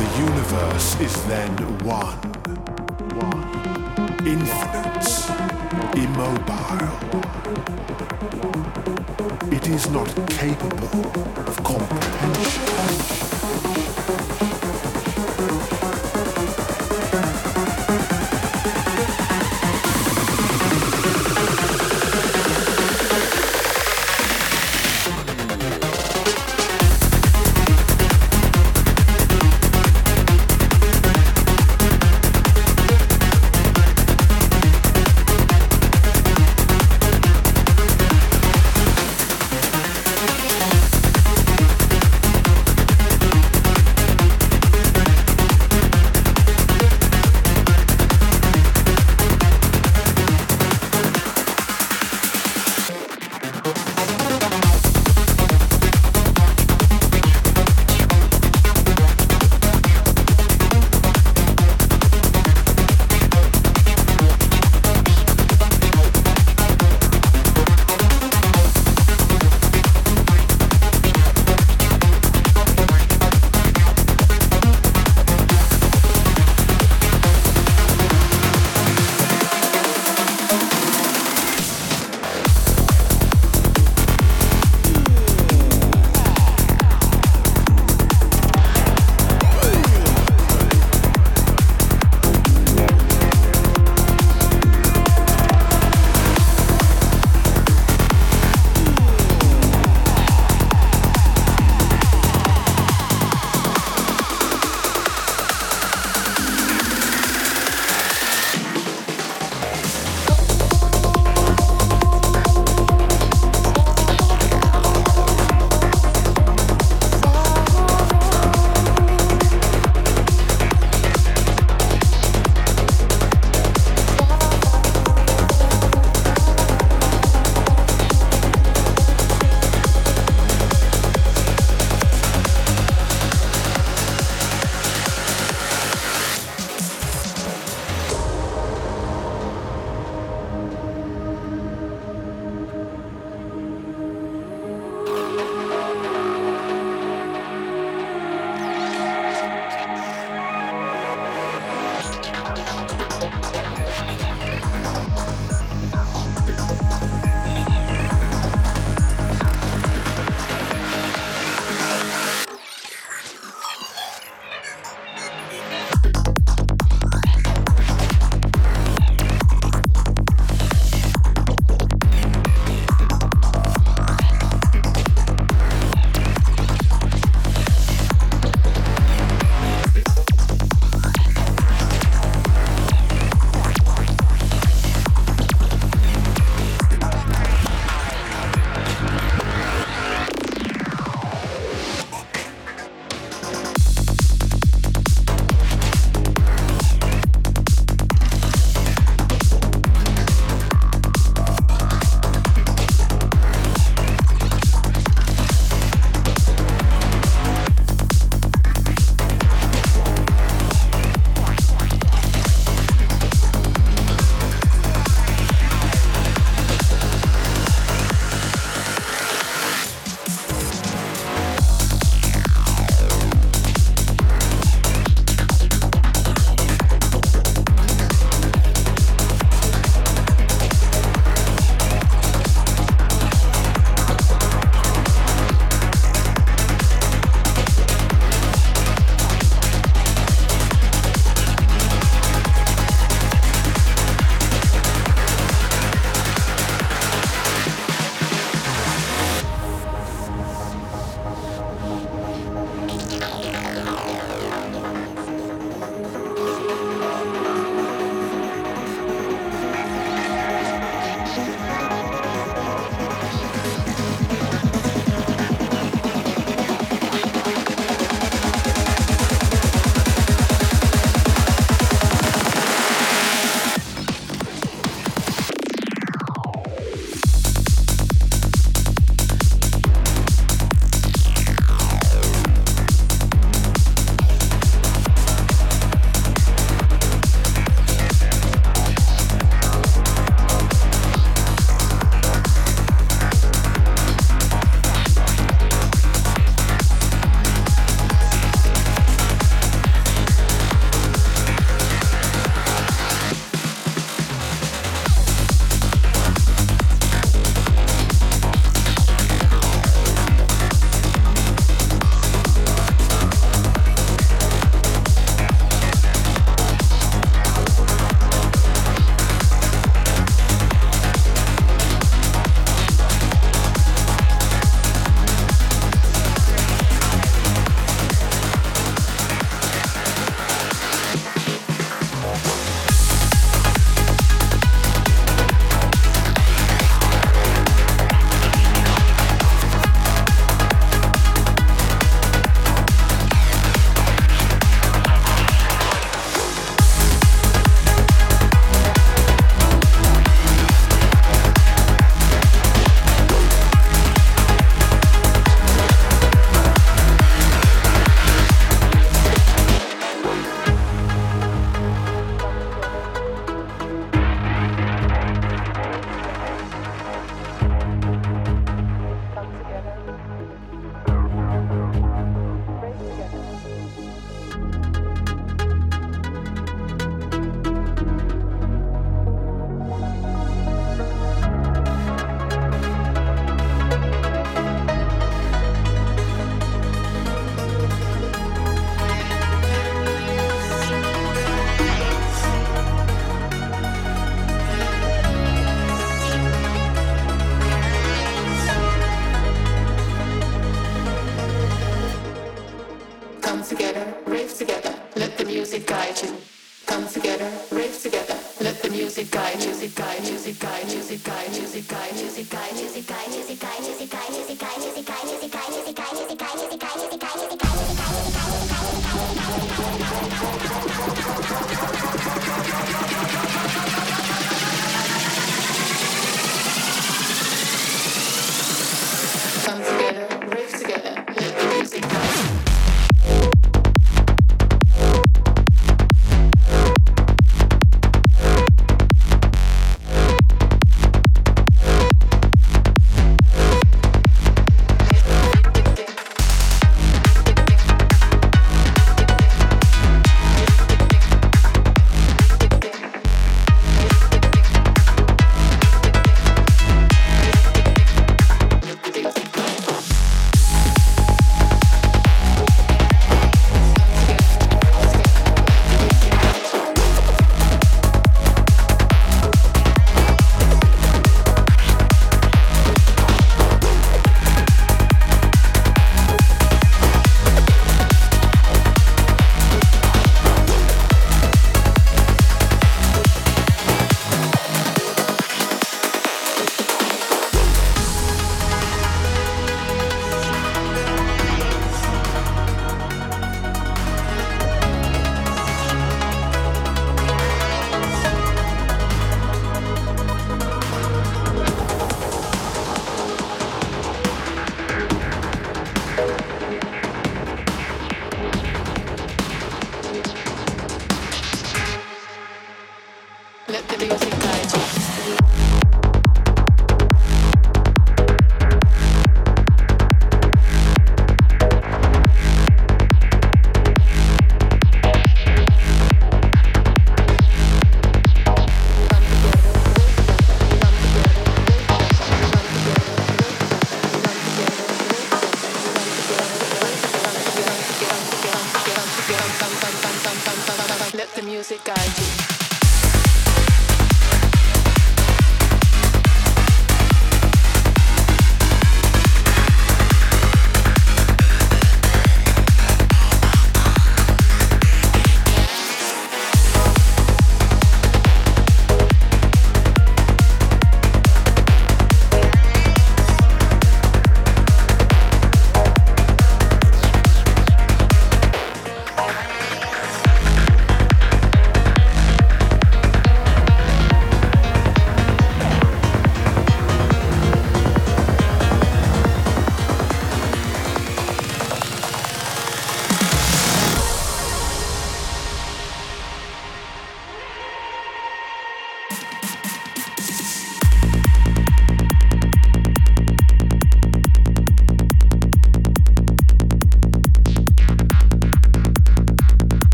The universe is then one, infinite, immobile. It is not capable of comprehension.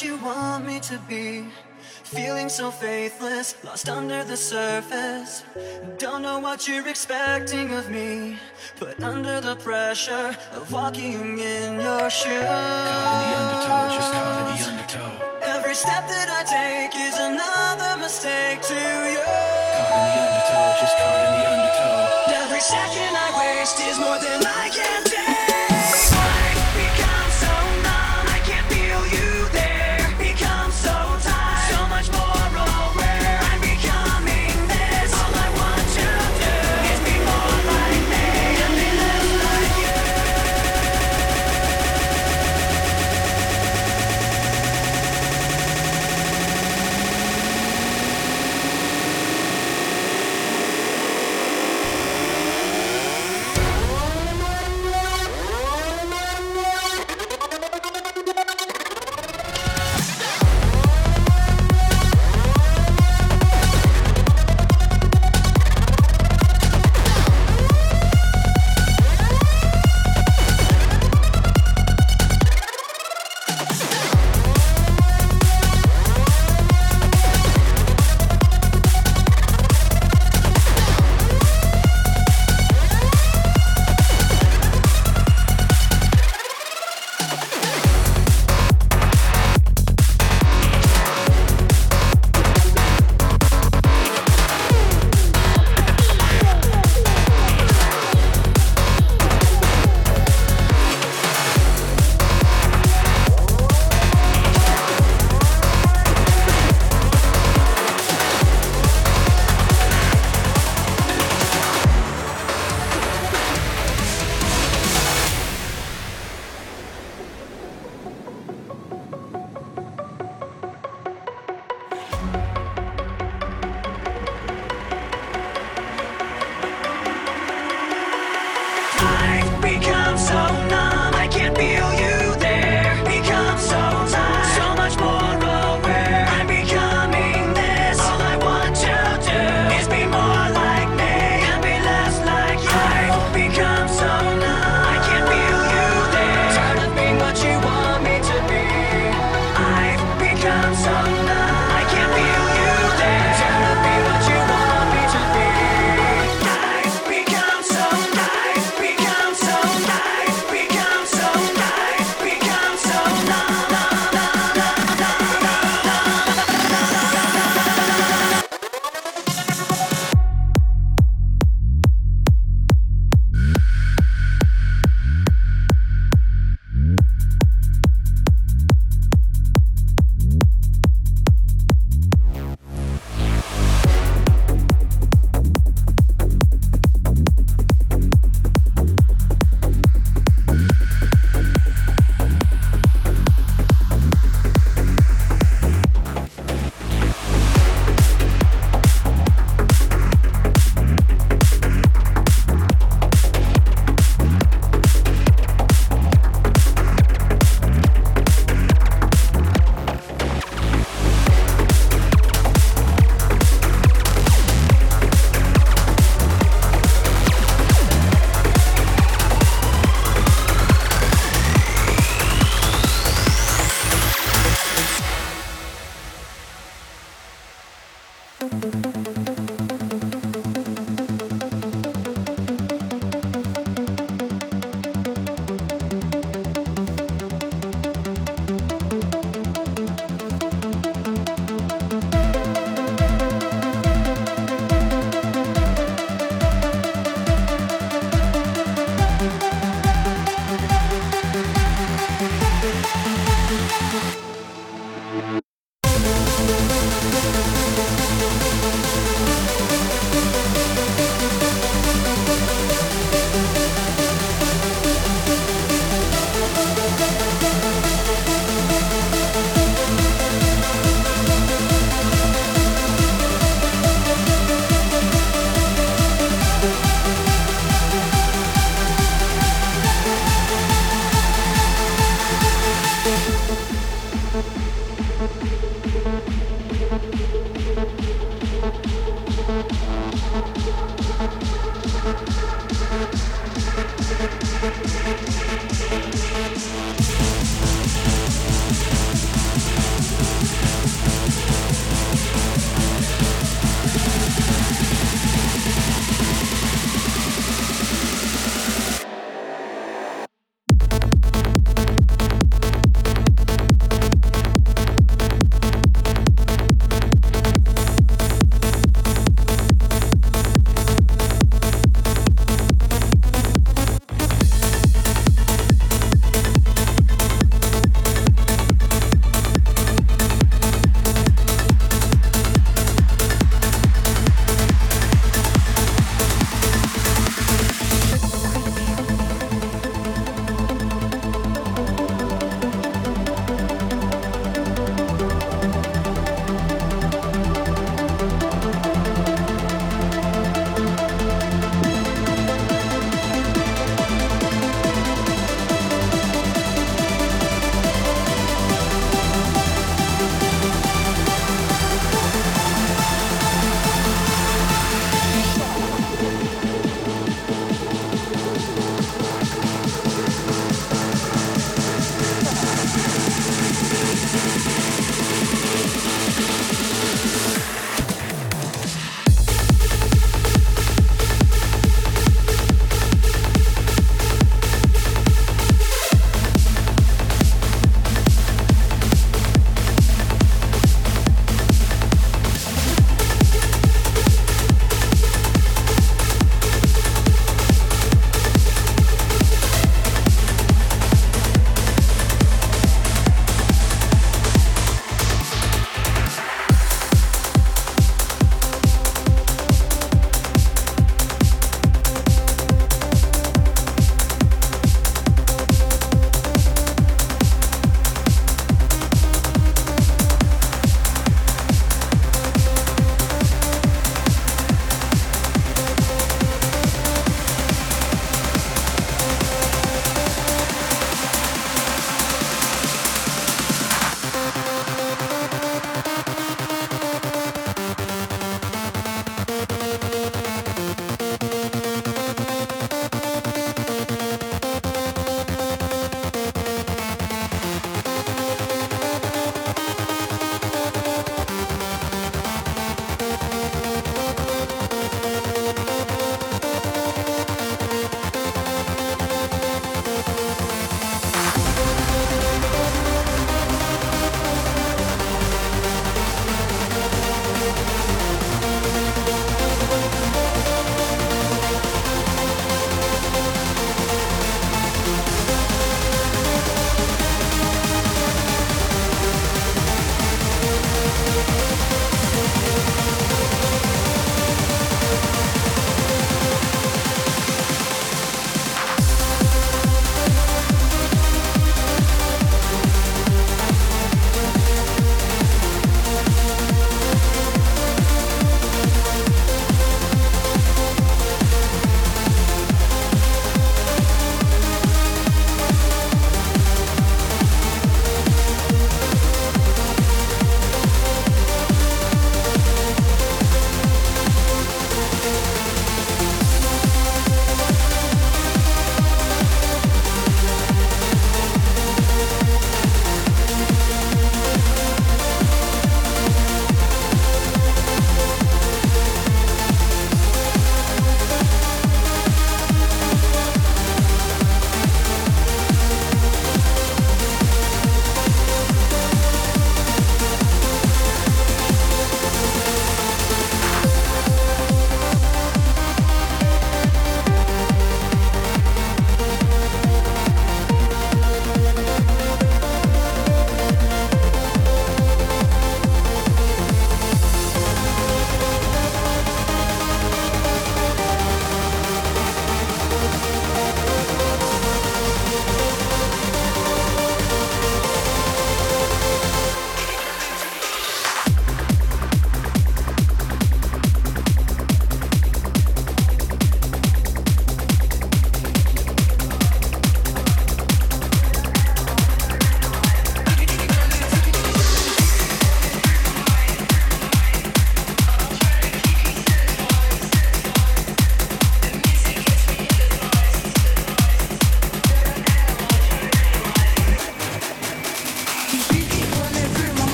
What you want me to be. Feeling so faithless, lost under the surface. Don't know what you're expecting of me. Put under the pressure of walking in your shoes. Caught in the undertow, just caught in the undertow. Every step that I take is another mistake to you. Caught in the undertow, just caught in the undertow. Every second I waste is more than I can take.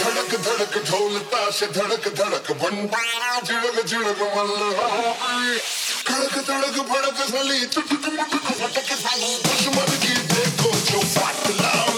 धड़क धड़क ढोल ताश धड़क धड़क बन झिड़क झिड़क मल्ल खड़क धड़क भड़क सली चुटक मुटक फटक सली दुश्मन की देखो जो फाटला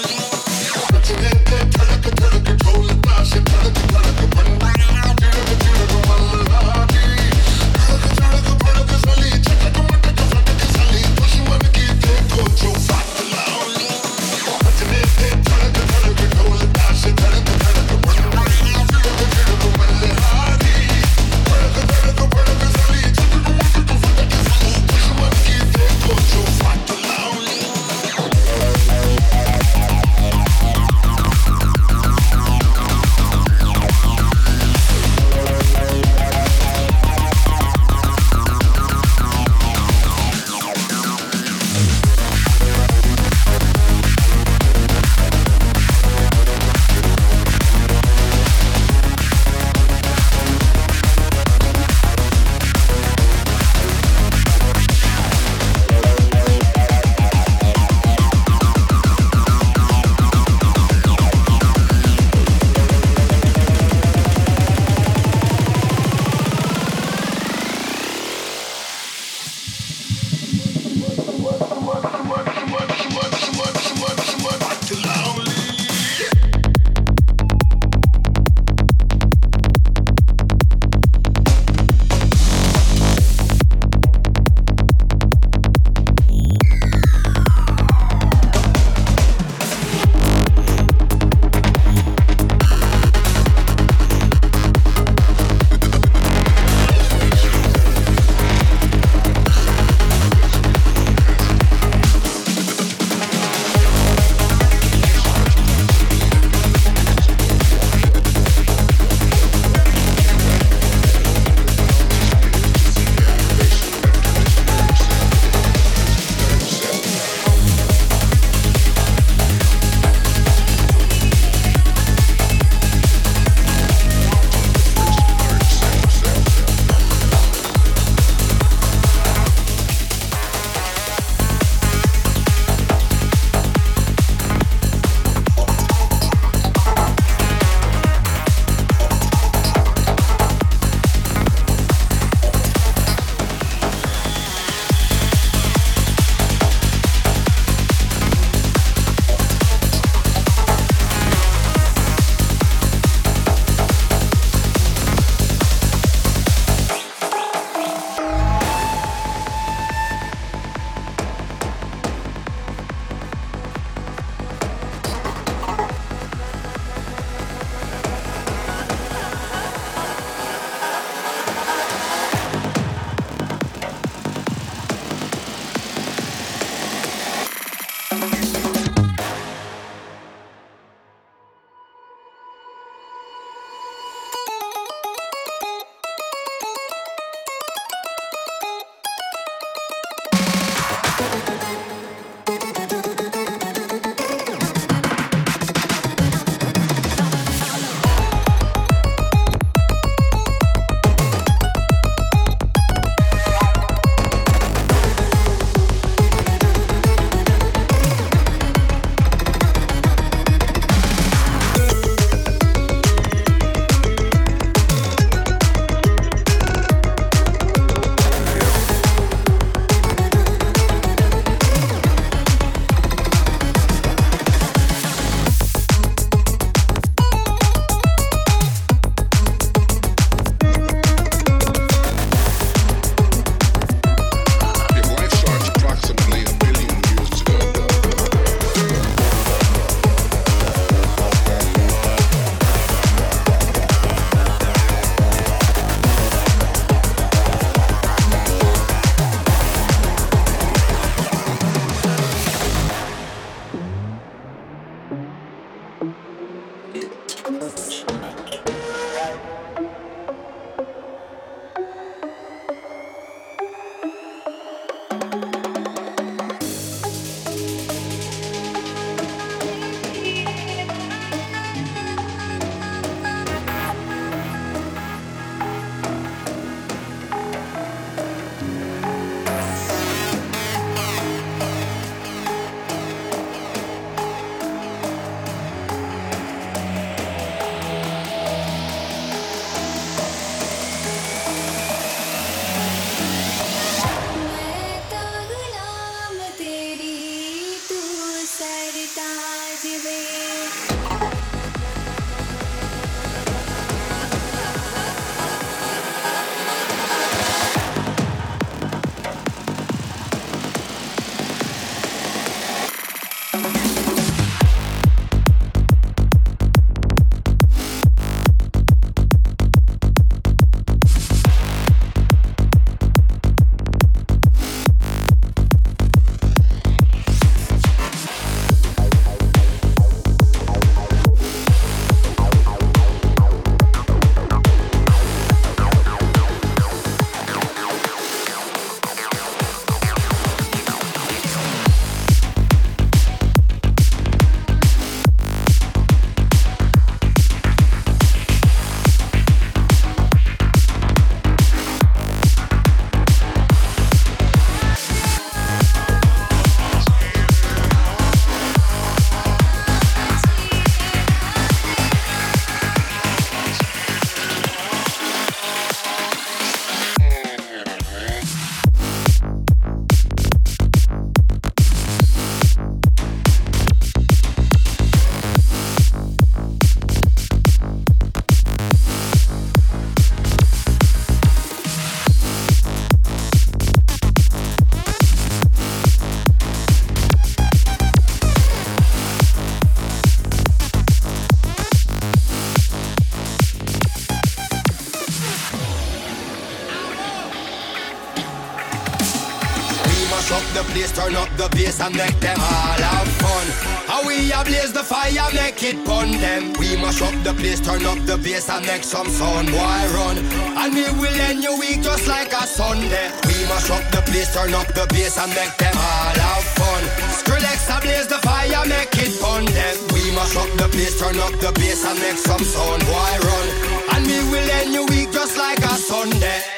bass and make them all have fun. How we ablaze the fire, make it burn them. We mash up the place, turn up the bass and make some sound. Why run? And we will end your week just like a Sunday. We mash up the place, turn up the bass and make them all have fun. Skrillex ablaze the fire, make it burn them. We mash up the place, turn up the bass and make some sound. Why run? And we will end your week just like a Sunday.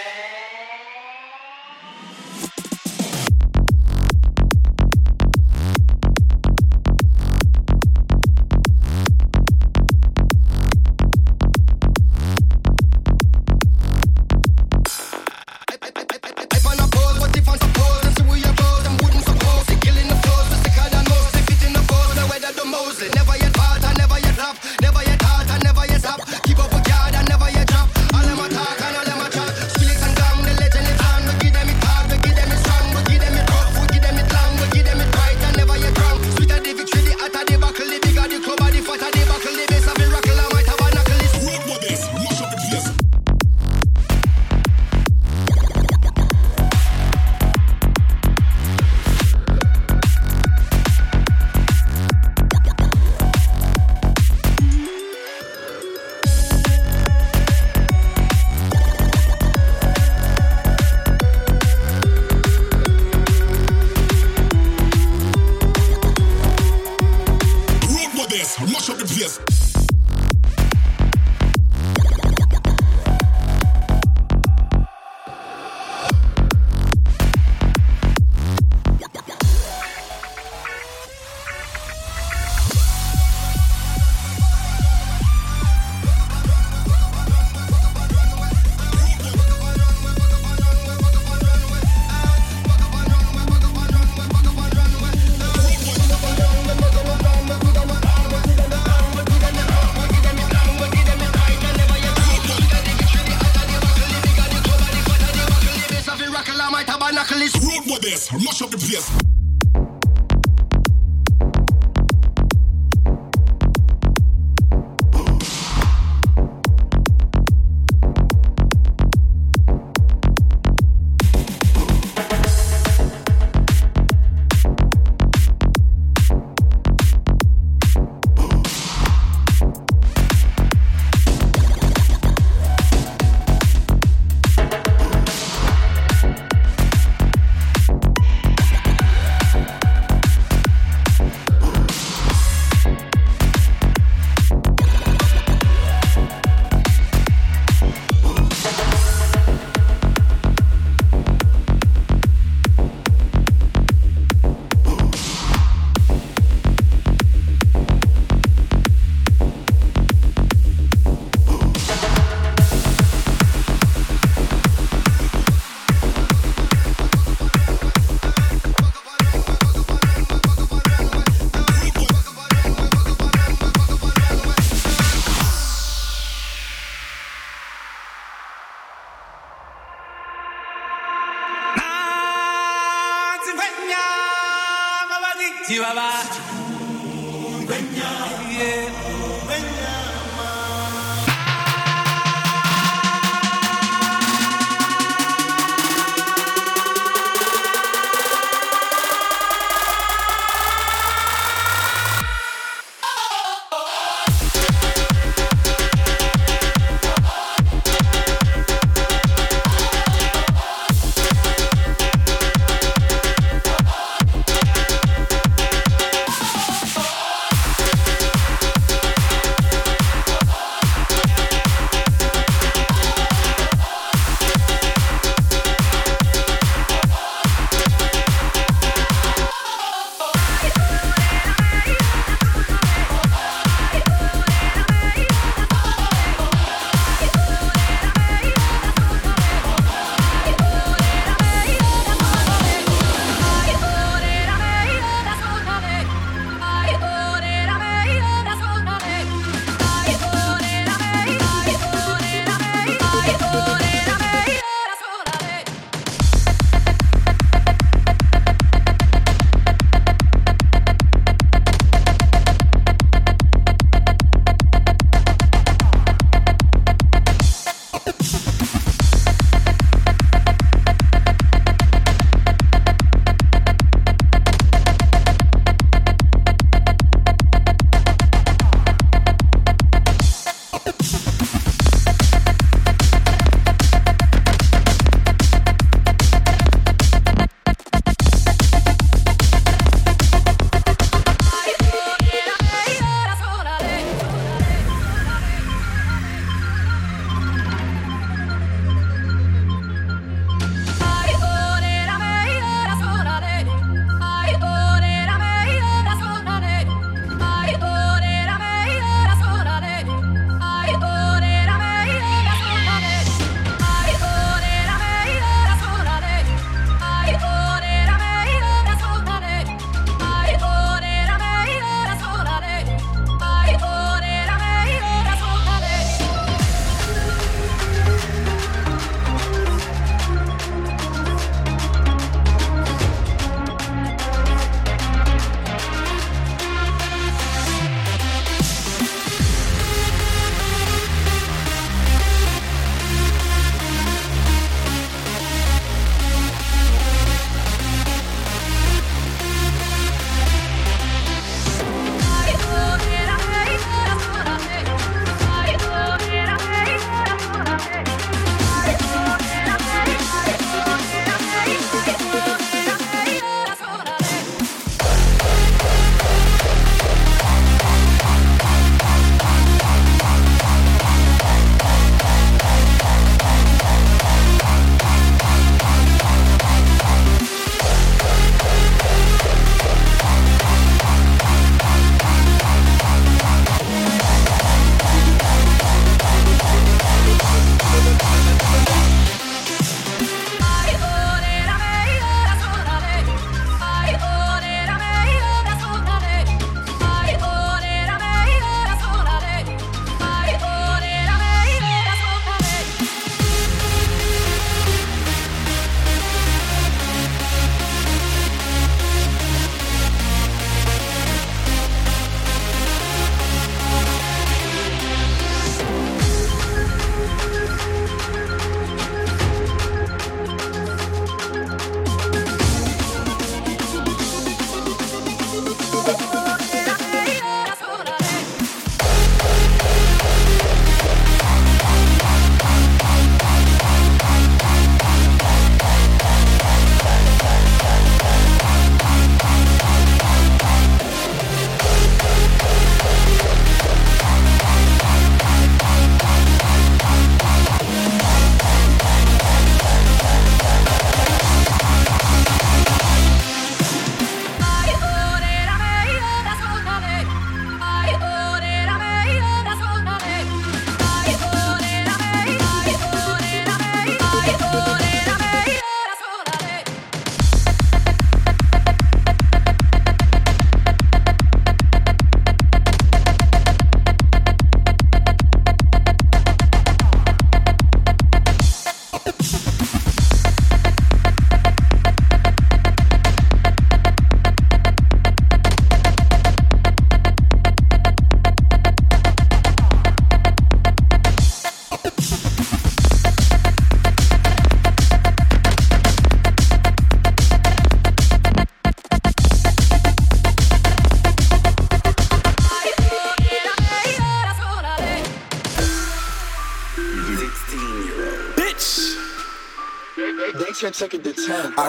chunk.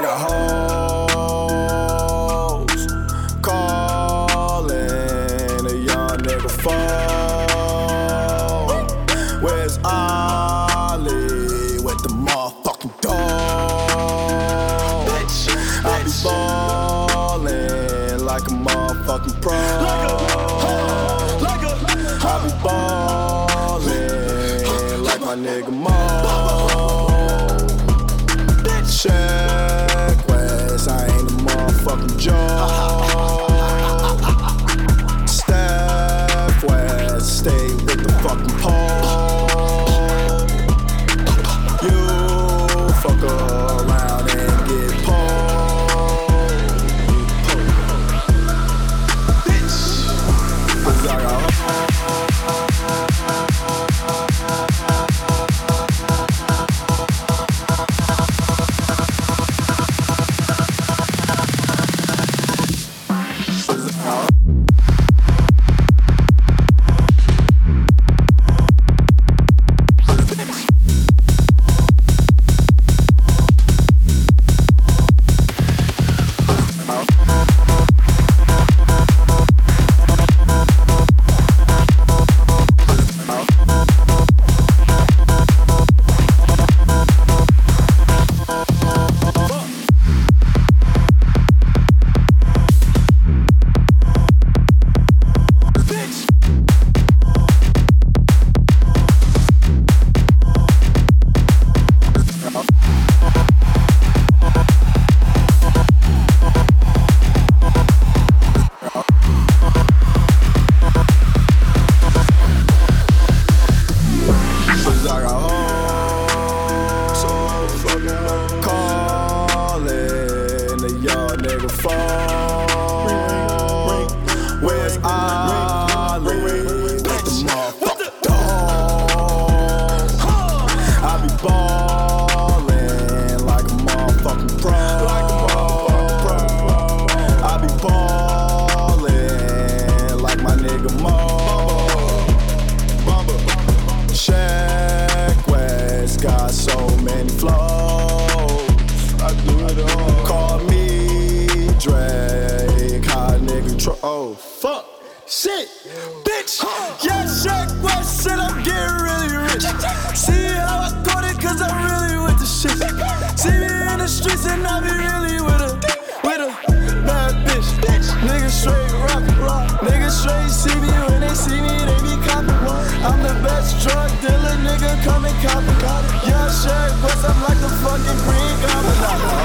straight rock block. Niggas straight see me when they see me, they be copping one. I'm the best drug dealer, nigga, come and cop it. Yeah, shit, but I'm like the fucking green goblin.